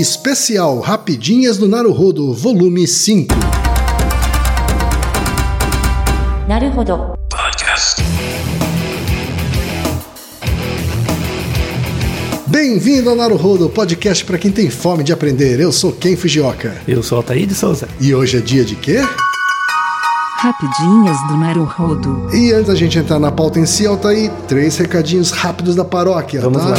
Especial Rapidinhas do Naruhodo, volume 5. Naruhodo. Podcast. Bem-vindo ao Naruhodo, podcast para quem tem fome de aprender. Eu sou Ken Fujioka. Eu sou Altair de Souza. E hoje é dia de quê? Rapidinhas do Naruhodo. E antes da gente entrar na pauta em si, Altair, três recadinhos rápidos da paróquia, Vamos tá? lá.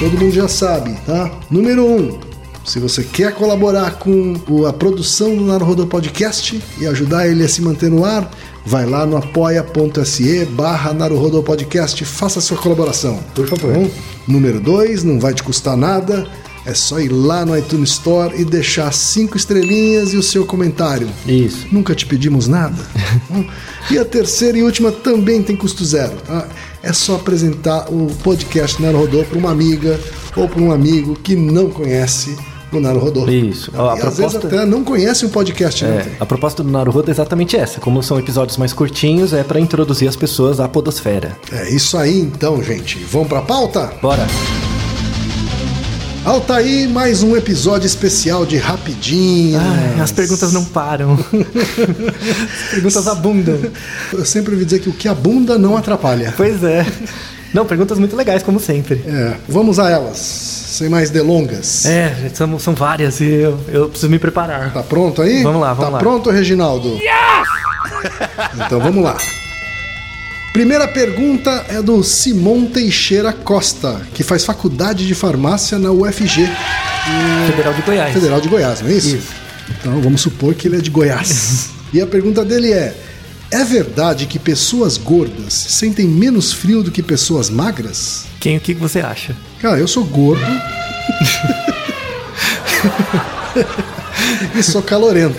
Todo mundo já sabe, tá? Número um, se você quer colaborar com a produção do Naruhodo Podcast e ajudar ele a se manter no ar, vai lá no apoia.se barra Naruhodo Podcast, faça a sua colaboração. Por favor. Tá bom? Número dois, não vai te custar nada, é só ir lá no iTunes Store e deixar cinco estrelinhas e o seu comentário. Isso. Nunca te pedimos nada. Hum. e a terceira e última também tem custo zero. Tá? É só apresentar o podcast Naruhodô para uma amiga ou para um amigo que não conhece o Naruhodô. Isso. E A às vezes proposta- até não conhece o podcast. Né? É, a proposta do Naruhodo é exatamente essa. Como são episódios mais curtinhos, é para introduzir as pessoas à podosfera. É isso aí então, gente. Vamos para a pauta? Bora. Altaí, mais um episódio especial de Rapidinhas. Ai, as perguntas não param. as perguntas abundam. Eu sempre ouvi dizer que o que abunda não atrapalha. Pois é. Não, perguntas muito legais, como sempre. É, vamos a elas, sem mais delongas. É, são, são várias e eu, eu preciso me preparar. Tá pronto aí? Vamos lá, vamos tá lá. pronto, Reginaldo? Então vamos lá. Primeira pergunta é do Simon Teixeira Costa, que faz faculdade de farmácia na UFG, Federal de Goiás. Federal de Goiás, não é isso? Isso. Então vamos supor que ele é de Goiás. e a pergunta dele é: é verdade que pessoas gordas sentem menos frio do que pessoas magras? Quem, o que você acha? Cara, eu sou gordo. e sou calorento.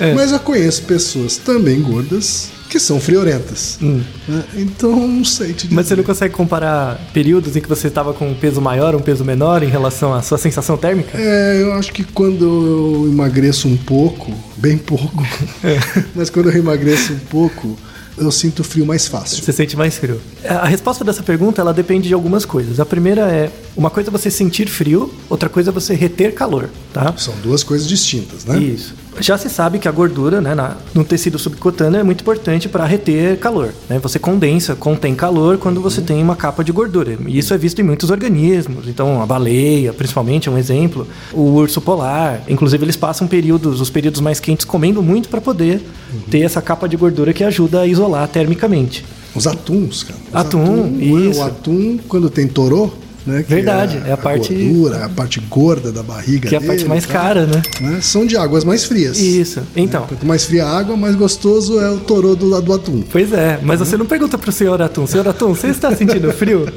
É. Mas eu conheço pessoas também gordas que são friorentas. né? Então, não sei te dizer. Hum. Mas você não consegue comparar períodos em que você estava com um peso maior um peso menor em relação à sua sensação térmica? É, eu acho que quando eu emagreço um pouco, bem pouco, É. mas quando eu emagreço um pouco, eu sinto frio mais fácil. Você sente mais frio? A resposta dessa pergunta ela depende de algumas coisas. A primeira é uma coisa é você sentir frio, outra coisa é você reter calor, tá? São duas coisas distintas, né? Isso. Já se sabe que a gordura né, na- no tecido subcutâneo é muito importante para reter calor. Né? Você condensa, contém calor quando você tem uma capa de gordura. E isso é visto em muitos organismos. Então, a baleia, principalmente, é um exemplo. O urso polar. Inclusive, eles passam períodos, os períodos mais quentes, comendo muito para poder ter essa capa de gordura que ajuda a isolar termicamente. Os atuns, cara. Os Atum, né? isso. O atum, quando tem torô, né? que Verdade, é a parte- gordura, a parte gorda da barriga Que é a parte dele, mais tá? cara, né? né? São de águas mais frias. Isso. Então. Quanto mais fria a água, mais gostoso é o torô do lado do atum. Pois é, mas você não pergunta pro senhor Atum, senhor Atum, você está sentindo frio?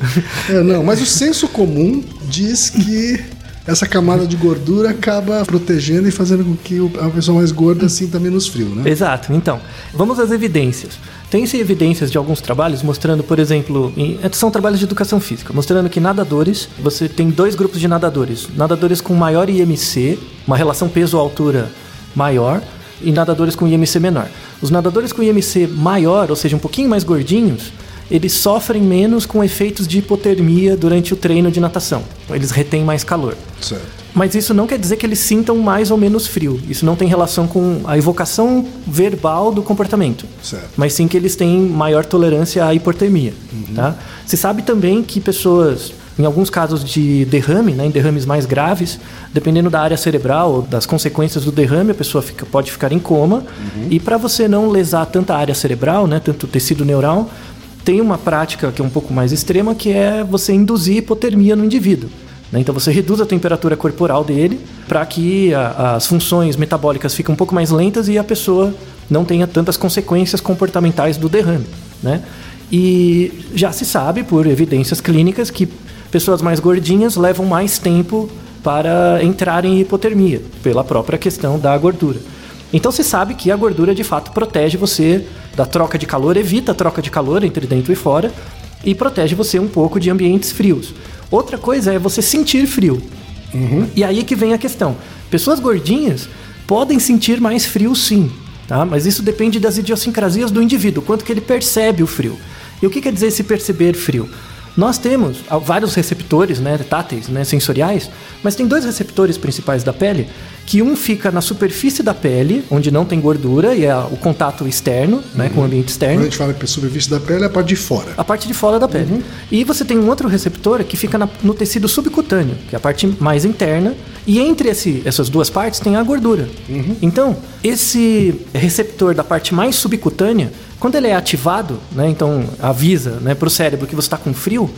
É, não, mas o senso comum diz que essa camada de gordura acaba protegendo e fazendo com que a pessoa mais gorda sinta menos frio, né? Exato. Então, vamos às evidências. Tem-se evidências de alguns trabalhos mostrando, por exemplo, em- são trabalhos de educação física, mostrando que nadadores, você tem dois grupos de nadadores. Nadadores com maior IMC, uma relação peso-altura maior, e nadadores com IMC menor. Os nadadores com IMC maior, ou seja, um pouquinho mais gordinhos, eles sofrem menos com efeitos de hipotermia durante o treino de natação. Eles retêm mais calor. Certo. Mas isso não quer dizer que eles sintam mais ou menos frio. Isso não tem relação com a evocação verbal do comportamento. Certo. Mas sim que eles têm maior tolerância à hipotermia. Tá? Se sabe também que pessoas, em alguns casos de derrame, né, em derrames mais graves, dependendo da área cerebral ou das consequências do derrame, a pessoa fica- pode ficar em coma. E para você não lesar tanta área cerebral, né, tanto tecido neural, tem uma prática que é um pouco mais extrema, que é você induzir hipotermia no indivíduo. né? Então você reduz a temperatura corporal dele para que a- as funções metabólicas fiquem um pouco mais lentas e a pessoa não tenha tantas consequências comportamentais do derrame. Né? E já se sabe por evidências clínicas que pessoas mais gordinhas levam mais tempo para entrar em hipotermia, pela própria questão da gordura. Então se sabe que a gordura de fato protege você da troca de calor, evita a troca de calor entre dentro e fora e protege você um pouco de ambientes frios. Outra coisa é você sentir frio. E aí que vem a questão. Pessoas gordinhas podem sentir mais frio sim, tá? Mas isso depende das idiosincrasias do indivíduo, quanto que ele percebe o frio. E o que quer dizer esse perceber frio? Nós temos ah, vários receptores, né, táteis, né, sensoriais, mas tem dois receptores principais da pele, que um fica na superfície da pele, onde não tem gordura e é o contato externo, né, com o ambiente Quando externo. a gente fala que a superfície da pele é a parte de fora. A parte de fora da pele. E você tem um outro receptor que fica na- no tecido subcutâneo, que é a parte mais interna. E entre esse- essas duas partes tem a gordura. Então, esse receptor da parte mais subcutânea, quando ele é ativado, né, então avisa né, para o cérebro que você está com frio,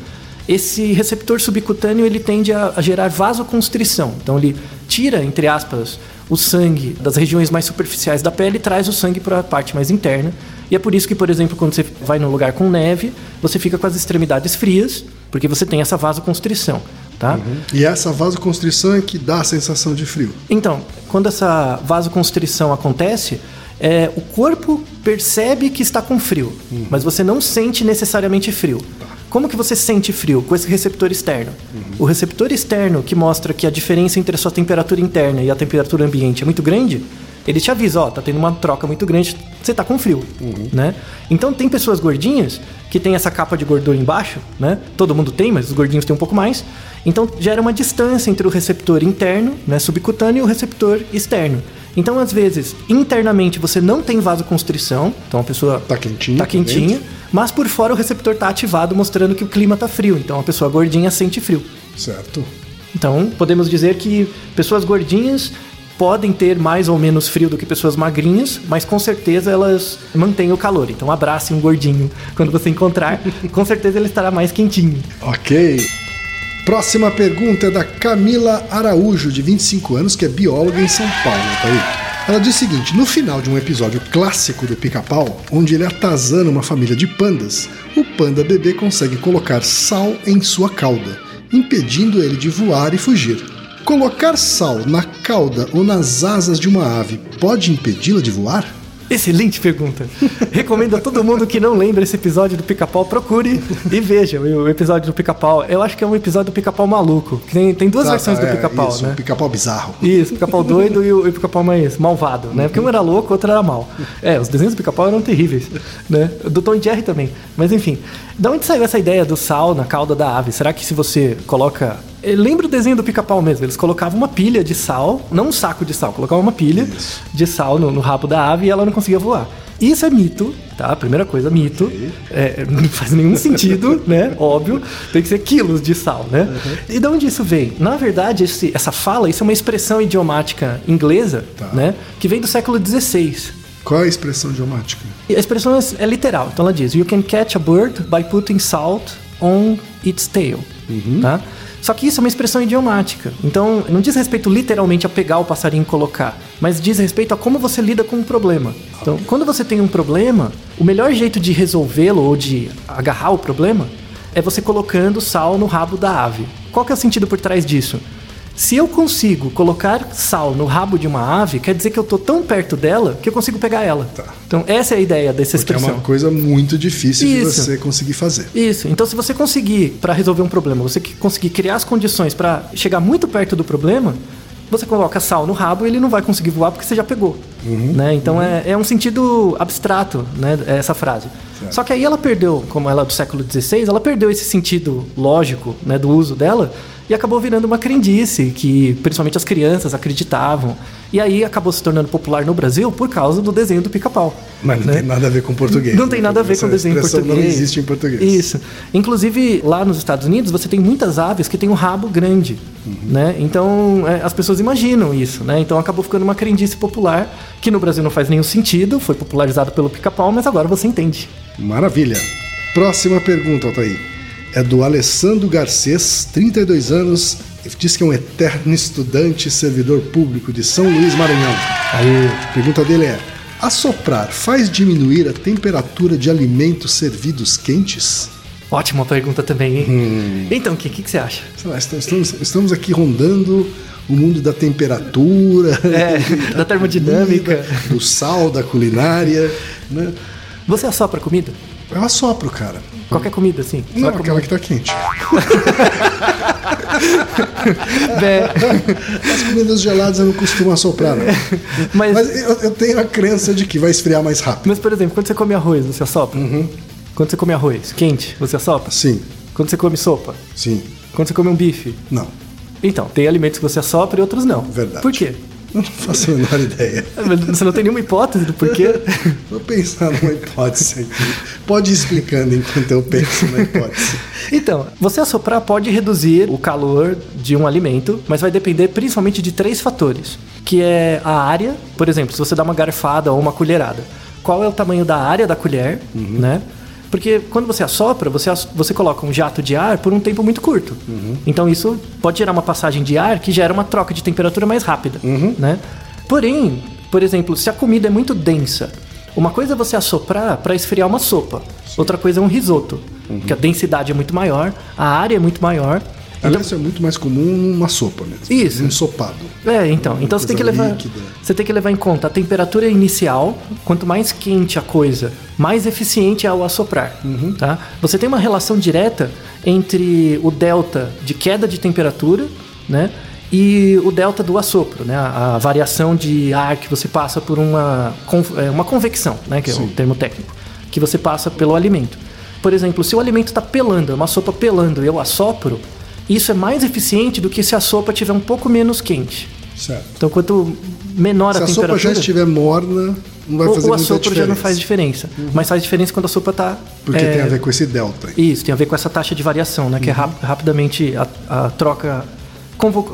esse receptor subcutâneo ele tende a, a gerar vasoconstrição. Então ele tira, entre aspas, o sangue das regiões mais superficiais da pele e traz o sangue para a parte mais interna. E é por isso que, por exemplo, quando você vai num lugar com neve, você fica com as extremidades frias, porque você tem essa vasoconstrição, tá? E essa vasoconstrição é que dá a sensação de frio. Então, quando essa vasoconstrição acontece, é, o corpo percebe que está com frio, mas você não sente necessariamente frio. Como que você sente frio? Com esse receptor externo. O receptor externo que mostra que a diferença entre a sua temperatura interna e a temperatura ambiente é muito grande, ele te avisa, ó, tá tendo uma troca muito grande, você tá com frio, né? Então tem pessoas gordinhas que tem essa capa de gordura embaixo, né? Todo mundo tem, mas os gordinhos têm um pouco mais. Então gera uma distância entre o receptor interno, né, subcutâneo, e o receptor externo. Então, às vezes, internamente você não tem vasoconstrição, então a pessoa Tá quentinha tá quentinha, mas por fora o receptor tá ativado, mostrando que o clima tá frio. Então a pessoa gordinha sente frio. Certo. Então, podemos dizer que pessoas gordinhas podem ter mais ou menos frio do que pessoas magrinhas, mas com certeza elas mantêm o calor. Então, abrace um gordinho quando você encontrar, com certeza ele estará mais quentinho. Ok. Próxima pergunta é da Camila Araújo, de 25 anos, que é bióloga em São Paulo, tá aí? Ela diz o seguinte: no final de um episódio clássico do Pica-Pau, onde ele atazana uma família de pandas, o panda bebê consegue colocar sal em sua cauda, impedindo ele de voar e fugir. Colocar sal na cauda ou nas asas de uma ave pode impedi-la de voar? Excelente pergunta. Recomendo a todo mundo que não lembra esse episódio do Pica-Pau, procure e veja o episódio do Pica-Pau. Eu acho que é um episódio do Pica-Pau maluco. Tem, tem duas Tá, versões tá, do é, Pica-Pau, isso, né? um Pica-pau bizarro. Isso, o pica-pau doido e o, o pica-pau mais malvado, né? Porque um era louco, o outro era mal. É, os desenhos do pica-pau eram terríveis, né? Do Tom Jerry também. Mas enfim, da onde saiu essa ideia do sal na cauda da ave? Será que se você coloca... Lembra o desenho do pica-pau mesmo? Eles colocavam uma pilha de sal, não um saco de sal, colocavam uma pilha de sal no, no rabo da ave e ela não conseguia voar. Isso é mito, tá? Primeira coisa, mito. É, não faz nenhum sentido, né? Óbvio. Tem que ser quilos de sal, né? E de onde isso vem? Na verdade, esse- essa fala, isso é uma expressão idiomática inglesa, Tá. né? Que vem do século XVI. Qual é a expressão idiomática? A expressão é, é literal. Então ela diz: You can catch a bird by putting salt on its tail. Tá? Só que isso é uma expressão idiomática. Então não diz respeito literalmente a pegar o passarinho e colocar, mas diz respeito a como você lida com um problema. Então, quando você tem um problema, o melhor jeito de resolvê-lo ou de agarrar o problema é você colocando sal no rabo da ave. Qual que é o sentido por trás disso? Se eu consigo colocar sal no rabo de uma ave, quer dizer que eu tô tão perto dela que eu consigo pegar ela. Então essa é a ideia dessa Porque é expressão. uma coisa muito difícil de Isso. você conseguir fazer. Isso. Então, se você conseguir, para resolver um problema, você que- conseguir criar as condições para chegar muito perto do problema, você coloca sal no rabo e ele não vai conseguir voar porque você já pegou. Né? Então, é, é um sentido abstrato, né, essa frase. Só que aí ela perdeu, como ela é do século XVI, ela perdeu esse sentido lógico né, do uso dela e acabou virando uma crendice que principalmente as crianças acreditavam. E aí acabou se tornando popular no Brasil por causa do desenho do pica-pau. Mas não né? tem nada a ver com português. Não tem nada a ver com desenho em português. Não existe em português. Isso. Inclusive, lá nos Estados Unidos, você tem muitas aves que têm um rabo grande, Uhum. né? Então, é, as pessoas imaginam isso, né? Então, acabou ficando uma crendice popular, que no Brasil não faz nenhum sentido, foi popularizado pelo pica-pau, mas agora você entende. Maravilha. Próxima pergunta, Altair. É do Alessandro Garcês, 32 anos, diz que é um eterno estudante e servidor público de São Luís, Maranhão. A pergunta dele é: assoprar faz diminuir a temperatura de alimentos servidos quentes? Ótima pergunta também, hein? Hum. Então, o que, que, que você acha? Lá, estamos, estamos aqui rondando o mundo da temperatura, É, da termodinâmica. do sal, da culinária. Né? Você assopra comida? Eu assopro, cara. Qualquer comida, assim? Não, aquela comer- que tá quente. As comidas geladas eu não costumo assoprar, não. mas, Mas eu, eu tenho a crença de que vai esfriar mais rápido. mas, por exemplo, quando você come arroz, você assopra? Uhum. Quando você come arroz quente, você assopra? Sim. Quando você come sopa? Sim. Quando você come um bife? Não. Então, tem alimentos que você assopra e outros não. Verdade. Por quê? Eu não faço a menor ideia. Você não tem nenhuma hipótese do porquê? Vou pensar numa hipótese aqui. Pode ir explicando enquanto eu penso na hipótese. Então, você assoprar pode reduzir o calor de um alimento, mas vai depender principalmente de três fatores, que é a área, por exemplo, se você dá uma garfada ou uma colherada, qual é o tamanho da área da colher, né? Porque quando você assopra, você, você coloca um jato de ar por um tempo muito curto. Então isso pode gerar uma passagem de ar que gera uma troca de temperatura mais rápida, né? Porém, por exemplo, se a comida é muito densa, uma coisa é você assoprar para esfriar uma sopa, outra coisa é um risoto, que a densidade é muito maior, a área é muito maior. Aliás, isso é muito mais comum numa sopa mesmo. Isso. Um ensopado. É, então, então você tem que levar, líquida. você tem que levar em conta a temperatura inicial. Quanto mais quente a coisa, mais eficiente é o assoprar, Uhum. tá? Você tem uma relação direta entre o delta de queda de temperatura, né? E o delta do assopro, né? A, a variação de ar que você passa por uma, é, uma convecção, né? Que é o termo técnico. Que você passa pelo alimento. Por exemplo, se o alimento está pelando, é uma sopa pelando eu assopro, isso é mais eficiente do que se a sopa tiver um pouco menos quente. Certo. Então, quanto menor Se a a sopa temperatura, já estiver morna, não vai o, fazer o muita assopro diferença. Uhum. já não faz diferença. Mas faz diferença quando a sopa está... Porque tem a ver com esse delta. aí. Isso, tem a ver com essa taxa de variação, né? Que Uhum. é rap- rapidamente a, a troca,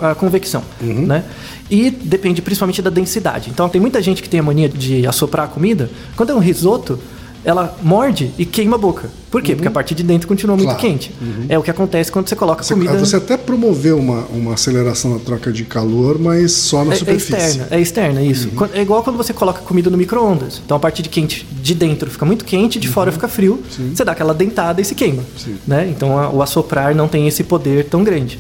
a convecção, Uhum. né? E depende principalmente da densidade. Então, tem muita gente que tem a mania de assoprar a comida. Quando é um risoto, ela morde e queima a boca. Por quê? Porque a parte de dentro continua muito Uhum. Claro. Uhum. quente. É o que acontece quando você coloca Você, comida... você até promoveu uma, uma aceleração na troca de calor, mas só na É, é superfície. Uhum. externa, é externa, isso. Quan- É igual quando você coloca comida no micro-ondas. Então a parte de quente de dentro fica muito quente, de fora fica frio. Você dá aquela dentada e se queima. Uhum. Sim. Né? Então a- o assoprar não tem esse poder tão grande.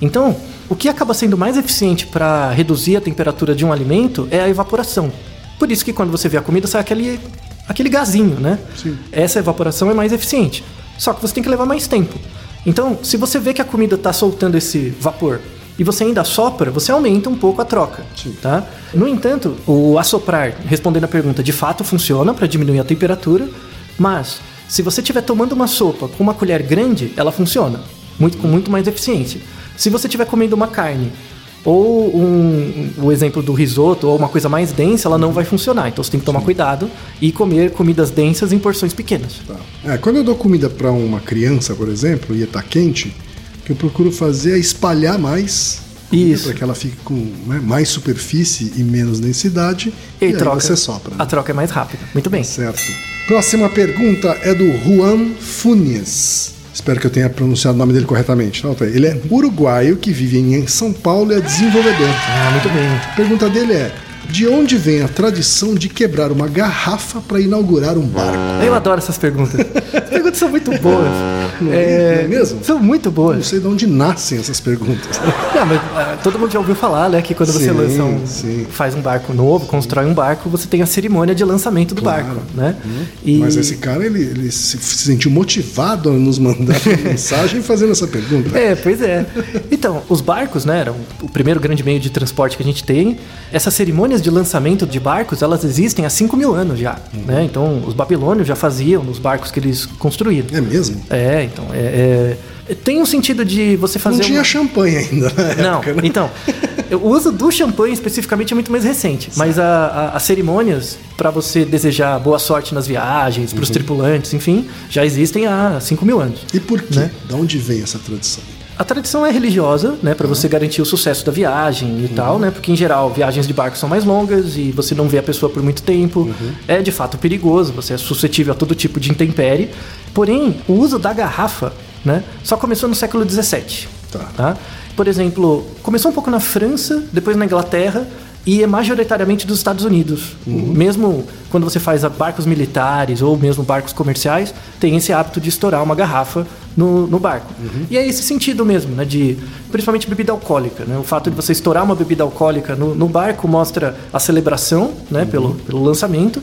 Então, o que acaba sendo mais eficiente para reduzir a temperatura de um alimento é a evaporação. Por isso que quando você vê a comida sai aquele, aquele gazinho, né? Sim. Essa evaporação é mais eficiente. Só que você tem que levar mais tempo. Então, se você vê que a comida está soltando esse vapor e você ainda assopra, você aumenta um pouco a troca. Sim. Tá? No entanto, o assoprar, respondendo a pergunta, de fato funciona para diminuir a temperatura, mas se você estiver tomando uma sopa com uma colher grande, ela funciona muito, com muito mais eficiência. Se você estiver comendo uma carne ou um, o exemplo do risoto ou uma coisa mais densa, ela não vai funcionar. Então você tem que tomar cuidado e comer comidas densas em porções pequenas. Tá. É, quando eu dou comida para uma criança, por exemplo, e está quente, o que eu procuro fazer é espalhar mais. Para que ela fique com né, mais superfície e menos densidade. E, aí troca. você sopra. né? A troca é mais rápida. Muito bem. Certo. Próxima pergunta é do Juan Funes. Espero que eu tenha pronunciado o nome dele corretamente. Não, tá. Ele é uruguaio que vive em São Paulo e é desenvolvedor. Ah, muito bem. A pergunta dele é: de onde vem a tradição de quebrar uma garrafa para inaugurar um barco? Eu adoro essas perguntas. As perguntas são muito boas. Não é- não é mesmo? São muito Não boas. sei de onde nascem essas perguntas. Não, mas ah, todo mundo já ouviu falar, né? Que quando você Sim, lança um, faz um barco novo, constrói um barco, você tem a cerimônia de lançamento do Claro. barco, né? E Mas esse cara, ele, ele se se sentiu motivado a nos mandar uma mensagem fazendo essa pergunta. É, pois é. Então, os barcos, né, eram o primeiro grande meio de transporte que a gente tem. Essas cerimônias de lançamento de barcos, elas existem há 5 mil anos já, Uhum. né? Então, os babilônios já faziam nos barcos que eles construíram. É mesmo? É, então, é, é- tem um sentido de você fazer Não tinha uma- champanhe ainda Não, época, né? então, o uso do champanhe especificamente é muito mais recente, mas a- a- as cerimônias para você desejar boa sorte nas viagens, Uhum. para os tripulantes, enfim, já existem há 5 mil anos. E por quê? Né? Da onde vem essa tradição? A tradição é religiosa, né, para você garantir o sucesso da viagem e tal, né, porque em geral viagens de barco são mais longas e você não vê a pessoa por muito tempo. É de fato perigoso, você é suscetível a todo tipo de intempérie. Porém, o uso da garrafa, né, só começou no século XVII. Tá. tá? Por exemplo, começou um pouco na França, depois na Inglaterra e é majoritariamente dos Estados Unidos. Mesmo quando você faz barcos militares ou mesmo barcos comerciais, tem esse hábito de estourar uma garrafa no, no barco. E é esse sentido mesmo, né? De, principalmente bebida alcoólica. Né? O fato de você estourar uma bebida alcoólica no, no barco mostra a celebração né? pelo, pelo lançamento.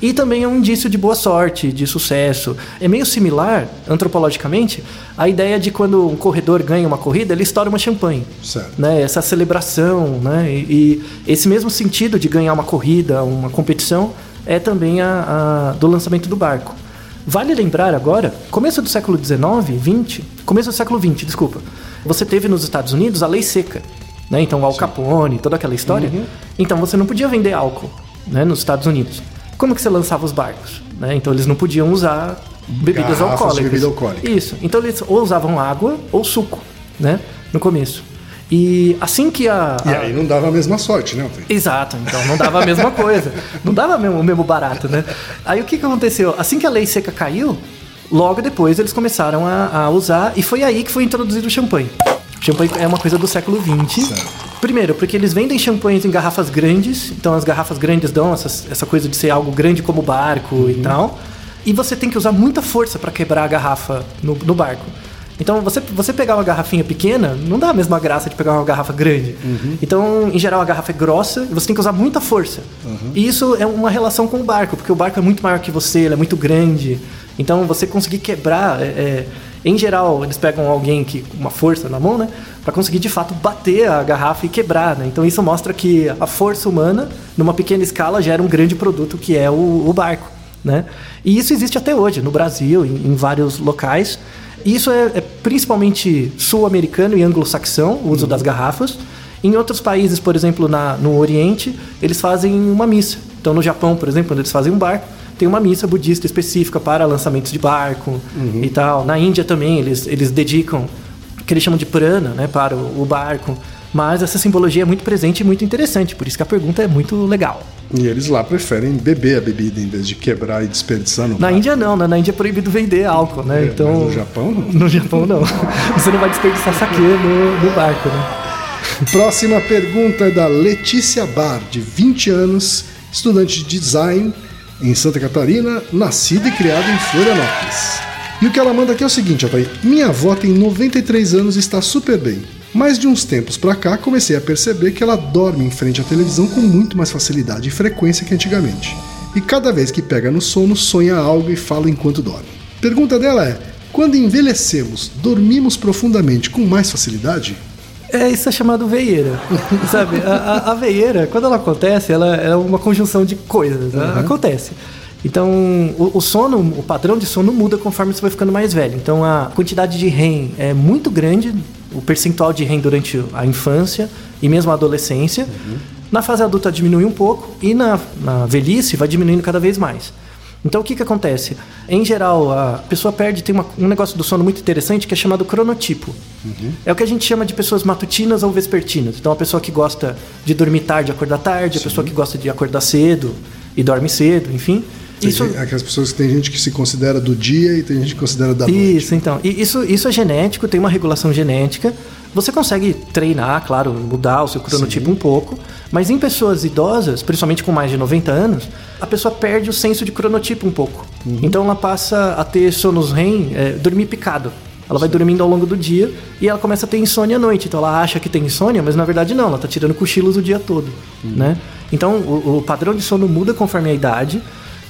E também é um indício de boa sorte, de sucesso. É meio similar, antropologicamente, à ideia de quando um corredor ganha uma corrida, ele estoura uma champanhe. Certo. Né? Essa celebração, né? E, e esse mesmo sentido de ganhar uma corrida, uma competição, é também a, a- do lançamento do barco. Vale lembrar agora, começo do século XIX, 20, começo do século 20, desculpa. Você teve nos Estados Unidos a lei seca, né? Então o Al Capone, toda aquela história. Então você não podia vender álcool, né, nos Estados Unidos. Como que você lançava os barcos, né? Então eles não podiam usar bebidas Garrafas alcoólicas. bebida alcoólica. Isso. Então eles ou usavam água ou suco, né? No começo. E assim que a, E a- aí não dava a mesma sorte, né? Altair? Exato, então não dava a mesma coisa. Não dava mesmo, o mesmo barato, né? Aí o que, que aconteceu? Assim que a lei seca caiu, logo depois eles começaram a, a usar, e foi aí que foi introduzido o champanhe. O champanhe é uma coisa do século XX. Certo. Primeiro, porque eles vendem champanhes em garrafas grandes, então as garrafas grandes dão essa, essa coisa de ser algo grande como barco e tal. E você tem que usar muita força para quebrar a garrafa no, no barco. Então, você, você pegar uma garrafinha pequena, não dá a mesma graça de pegar uma garrafa grande. Então, em geral, a garrafa é grossa e você tem que usar muita força. E isso é uma relação com o barco, porque o barco é muito maior que você, ele é muito grande. Então, você conseguir quebrar. é, é, em geral, eles pegam alguém que uma força na mão, né? Para conseguir de fato bater a garrafa e quebrar, né? Então, isso mostra que a força humana, numa pequena escala, gera um grande produto que é o, o barco. Né? E isso existe até hoje, no Brasil, em, em vários locais. Isso é, é principalmente sul-americano e anglo-saxão, o uso das garrafas. Em outros países, por exemplo, na, no Oriente, eles fazem uma missa. Então, no Japão, por exemplo, quando eles fazem um barco, tem uma missa budista específica para lançamentos de barco e tal. Na Índia também, eles, eles dedicam o que eles chamam de prana né, para o, o barco. Mas essa simbologia é muito presente e muito interessante, por isso que a pergunta é muito legal. E eles lá preferem beber a bebida em vez de quebrar e desperdiçar no Na. Índia não, né? Na Índia é proibido vender álcool, né? É, então, mas no Japão, não. No Japão não. Você não vai desperdiçar saque no, no barco, né? Próxima pergunta é da Letícia Bar, de 20 anos, estudante de design em Santa Catarina, nascida e criada em Florianópolis. E o que ela manda aqui é o seguinte, Altair. Minha avó tem 93 anos e está super bem. Mas de uns tempos pra cá comecei a perceber que ela dorme em frente à televisão com muito mais facilidade e frequência que antigamente. E cada vez que pega no sono, sonha algo e fala enquanto dorme. Pergunta dela é: quando envelhecemos, dormimos profundamente com mais facilidade? É, isso é chamado veieira. Sabe? A, a, a veieira, quando ela acontece, ela é uma conjunção de coisas. né? Acontece. Então, o, o sono, o padrão de sono muda conforme você vai ficando mais velho. Então, a quantidade de REM é muito grande, o percentual de REM durante a infância e mesmo a adolescência. Na fase adulta diminui um pouco e na, na velhice vai diminuindo cada vez mais. Então o que, que acontece? Em geral, a pessoa perde, tem uma- um negócio do sono muito interessante que é chamado cronotipo. É o que a gente chama de pessoas matutinas ou vespertinas. Então a pessoa que gosta de dormir tarde e acordar tarde, a pessoa que gosta de acordar cedo e dorme cedo, enfim. Isso, aquelas pessoas que tem gente que se considera do dia e tem gente que considera da noite. isso, então. E isso, isso é genético, tem uma regulação genética. Você consegue treinar, claro, mudar o seu cronotipo um pouco, mas em pessoas idosas, principalmente com mais de 90 anos, a pessoa perde o senso de cronotipo um pouco. Então ela passa a ter sonos REM, é, dormir picado. Ela vai dormindo ao longo do dia e ela começa a ter insônia à noite. Então ela acha que tem insônia, mas na verdade não, ela está tirando cochilos o dia todo. Né? Então o, o padrão de sono muda conforme a idade.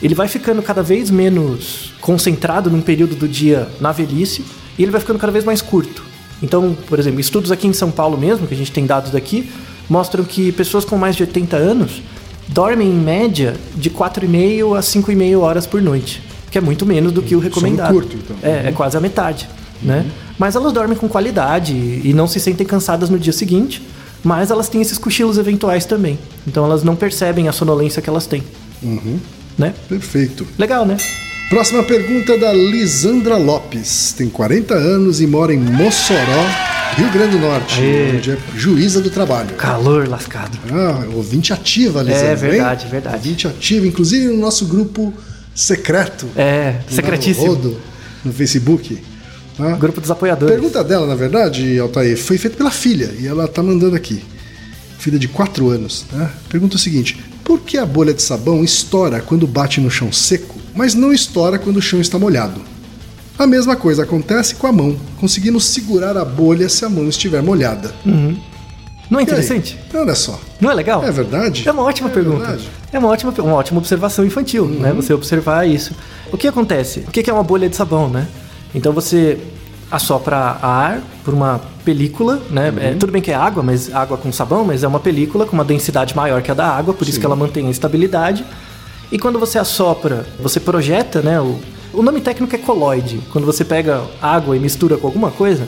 Ele vai ficando cada vez menos concentrado num período do dia na velhice e ele vai ficando cada vez mais curto. Então, por exemplo, estudos aqui em São Paulo mesmo, que a gente tem dados daqui, mostram que pessoas com mais de 80 anos dormem em média de 4,5 a 5,5 horas por noite, que é muito menos do que o recomendado. curto, então. É, é quase a metade, né? Mas elas dormem com qualidade e não se sentem cansadas no dia seguinte, mas elas têm esses cochilos eventuais também. Então elas não percebem a sonolência que elas têm. Né? Perfeito. Legal, né? Próxima pergunta é da Lisandra Lopes. Tem 40 anos e mora em Mossoró, Rio Grande do Norte, onde é juíza do trabalho. Calor lascado. Ah, ouvinte ativa, Lisandra. É verdade, hein? verdade. Ouvinte ativa, inclusive no nosso grupo secreto. É, secretíssimo. Rodo, no Facebook. tá? Grupo dos apoiadores. Pergunta dela, na verdade, Altair, foi feita pela filha e ela tá mandando aqui. Filha de 4 anos. Né? Pergunta o seguinte: por que a bolha de sabão estoura quando bate no chão seco, mas não estoura quando o chão está molhado? A mesma coisa acontece com a mão, conseguindo segurar a bolha se a mão estiver molhada. Não é interessante? Olha só. Não é legal? É verdade? É uma ótima É pergunta. verdade. Uhum. É uma ótima, uma ótima observação infantil, né? Você observar isso. O que acontece? O que é uma bolha de sabão, né? Então você assopra ar por uma película, né? Uhum. É, tudo bem que é água, mas água com sabão, mas é uma película com uma densidade maior que a da água, por isso que ela mantém a estabilidade. E quando você assopra, você projeta, né, o, O nome técnico é coloide. Quando você pega água e mistura com alguma coisa,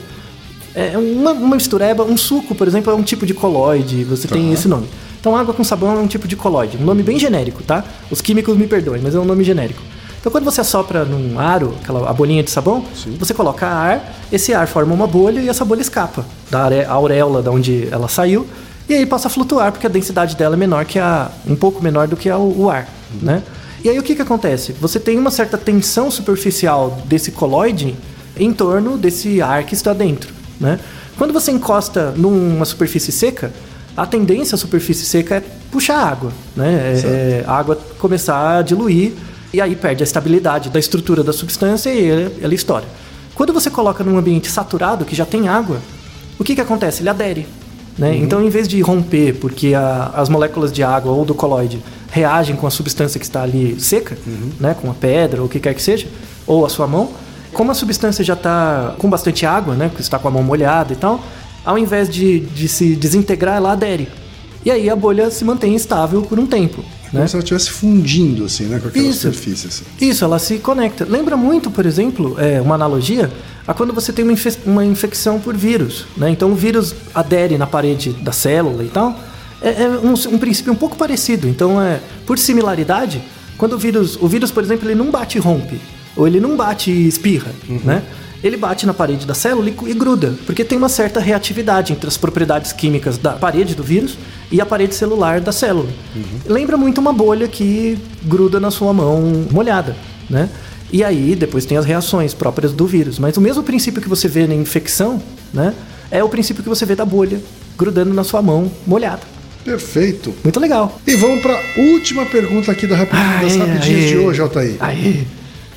é uma, uma mistureba, um suco, por exemplo, é um tipo de coloide, você tem esse nome. Então, água com sabão é um tipo de coloide. Um nome bem genérico, tá? Os químicos me perdoem, mas é um nome genérico. Então, quando você assopra num aro, aquela a bolinha de sabão, você coloca ar, esse ar forma uma bolha e essa bolha escapa da auréola da onde ela saiu e aí passa a flutuar porque a densidade dela é menor que a um pouco menor do que a- o ar, né? E aí o que que acontece? Você tem uma certa tensão superficial desse coloide em torno desse ar que está dentro, né? Quando você encosta numa superfície seca, a tendência à superfície seca é puxar água, né? É, é a água começar a diluir e aí perde a estabilidade da estrutura da substância e ela, ela estoura. Quando você coloca num ambiente saturado que já tem água, o que que acontece? Ele adere. Né? Então, em vez de romper, porque a- as moléculas de água ou do coloide reagem com a substância que está ali seca, né? com a pedra ou o que quer que seja, ou a sua mão, como a substância já está com bastante água, né? porque está com a mão molhada e tal, ao invés de, de se desintegrar, ela adere. E aí a bolha se mantém estável por um tempo. Como Né? se ela estivesse fundindo, assim, né? Com aquela Isso. superfície, assim. Isso, ela se conecta. Lembra muito, por exemplo, é, uma analogia a quando você tem uma, infe- uma infecção por vírus. Né? Então o vírus adere na parede da célula e tal. É, é um, um princípio um pouco parecido. Então, é, por similaridade, quando o vírus. O vírus, por exemplo, ele não bate e rompe. Ou ele não bate e espirra. Né? Ele bate na parede da célula e, gruda, porque tem uma certa reatividade entre as propriedades químicas da parede do vírus e a parede celular da célula. Lembra muito uma bolha que gruda na sua mão molhada, né? E aí depois tem as reações próprias do vírus. Mas o mesmo princípio que você vê na infecção, né? É o princípio que você vê da bolha grudando na sua mão molhada. Perfeito. Muito legal. E vamos para última pergunta aqui da rapidinha, das rapidinhas aê. de hoje, Altair. Aí.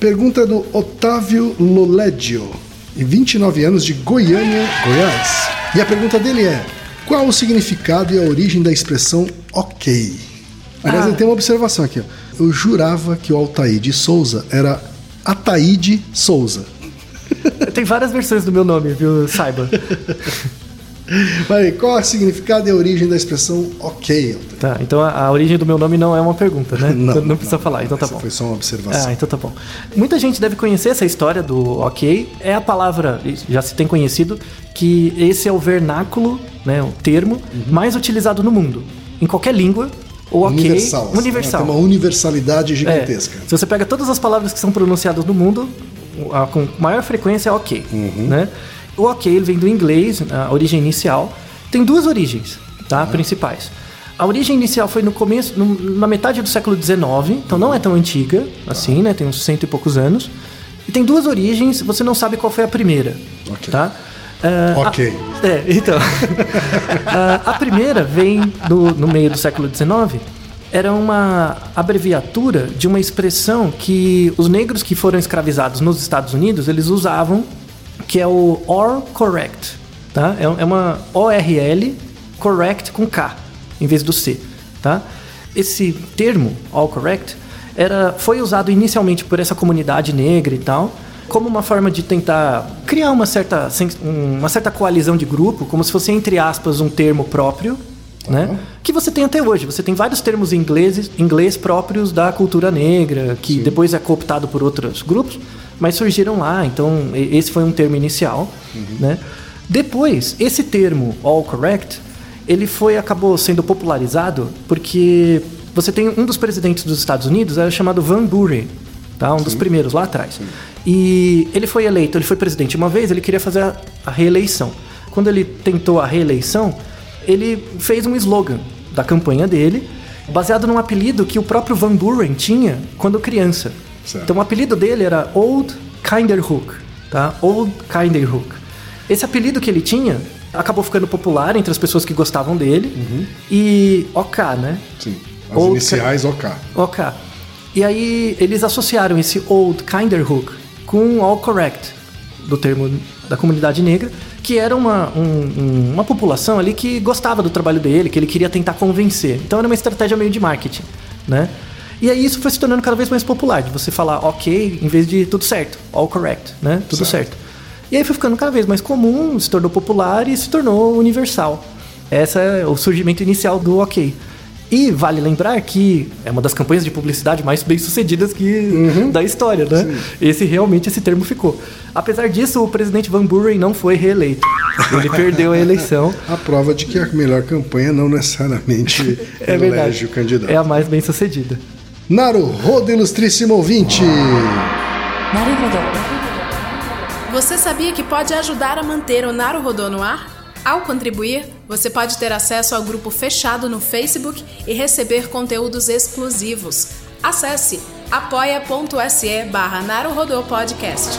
Pergunta do Otávio Loledio, de 29 anos, de Goiânia, Goiás. E a pergunta dele é: qual o significado e a origem da expressão ok? Aliás, Ah. ele tem uma observação aqui. Ó. Eu jurava que o Altair de Souza era Ataíde Souza. Tem várias versões do meu nome, viu? Saiba. Mas qual é o significado e a origem da expressão ok, Altair? Tá, então a, a origem do meu nome não é uma pergunta, né? Não, não, precisa falar, então tá bom. foi só uma observação. Ah, então tá bom. Muita gente deve conhecer essa história do ok. É a palavra, já se tem conhecido, que esse é o vernáculo, né, o termo mais utilizado no mundo. Em qualquer língua, o ok. Universal. assim, Universal. Tem uma universalidade É, gigantesca. se você pega todas as palavras que são pronunciadas no mundo, a, com maior frequência é ok. Uhum. Né? O ok ele vem do inglês, a origem inicial. Tem duas origens tá? principais. A origem inicial foi no começo, no- na metade do século XIX, então não é tão antiga assim, né? Tem uns cento e poucos anos. E tem duas origens, você não sabe qual foi a primeira. Ok. Tá? Ah, Ok. a- é, então. Ah, a primeira vem do, no meio do século XIX. Era uma abreviatura de uma expressão que os negros que foram escravizados nos Estados Unidos eles usavam, que é o or correct, tá? É, é uma ORL correct com K em vez do C, tá? Esse termo all correct era foi usado inicialmente por essa comunidade negra e tal como uma forma de tentar criar uma certa uma certa coalizão de grupo, como se fosse entre aspas um termo próprio, né? Que você tem até hoje. Você tem vários termos em inglês, inglês próprios da cultura negra, que depois é cooptado por outros grupos, mas surgiram lá. Então esse foi um termo inicial, né? Depois esse termo all correct ele foi acabou sendo popularizado porque você tem um dos presidentes dos Estados Unidos era chamado Van Buren, tá? Um dos primeiros lá atrás. E ele foi eleito, ele foi presidente uma vez, ele queria fazer a reeleição. Quando ele tentou a reeleição, ele fez um slogan da campanha dele, baseado num apelido que o próprio Van Buren tinha quando criança. Certo. Então o apelido dele era Old Kinderhook, tá? Old Kinderhook. Esse apelido que ele tinha acabou ficando popular entre as pessoas que gostavam dele. E OK, né? Sim. As Old iniciais OK. OK. E aí eles associaram esse Old Kinderhook com All Correct, do termo da comunidade negra, que era uma, um- um- uma população ali que gostava do trabalho dele, que ele queria tentar convencer. Então era uma estratégia meio de marketing, né? E aí isso foi se tornando cada vez mais popular, de você falar ok em vez de tudo certo, all correct, né? Tudo Certo. certo. E aí foi ficando cada vez mais comum, se tornou popular e se tornou universal. Esse é o surgimento inicial do ok. E vale lembrar que é uma das campanhas de publicidade mais bem sucedidas que da história, né? Esse realmente esse termo ficou. Apesar disso, o presidente Van Buren não foi reeleito. Ele perdeu a eleição. A prova de que a melhor campanha não necessariamente É elege verdade. o candidato. É a mais bem sucedida. Naruhodo, ilustríssimo ouvinte! Naruhodo. Você sabia que pode ajudar a manter o Naruhodo no ar? Ao contribuir, você pode ter acesso ao grupo fechado no Facebook e receber conteúdos exclusivos. Acesse apoia.se barra Podcast.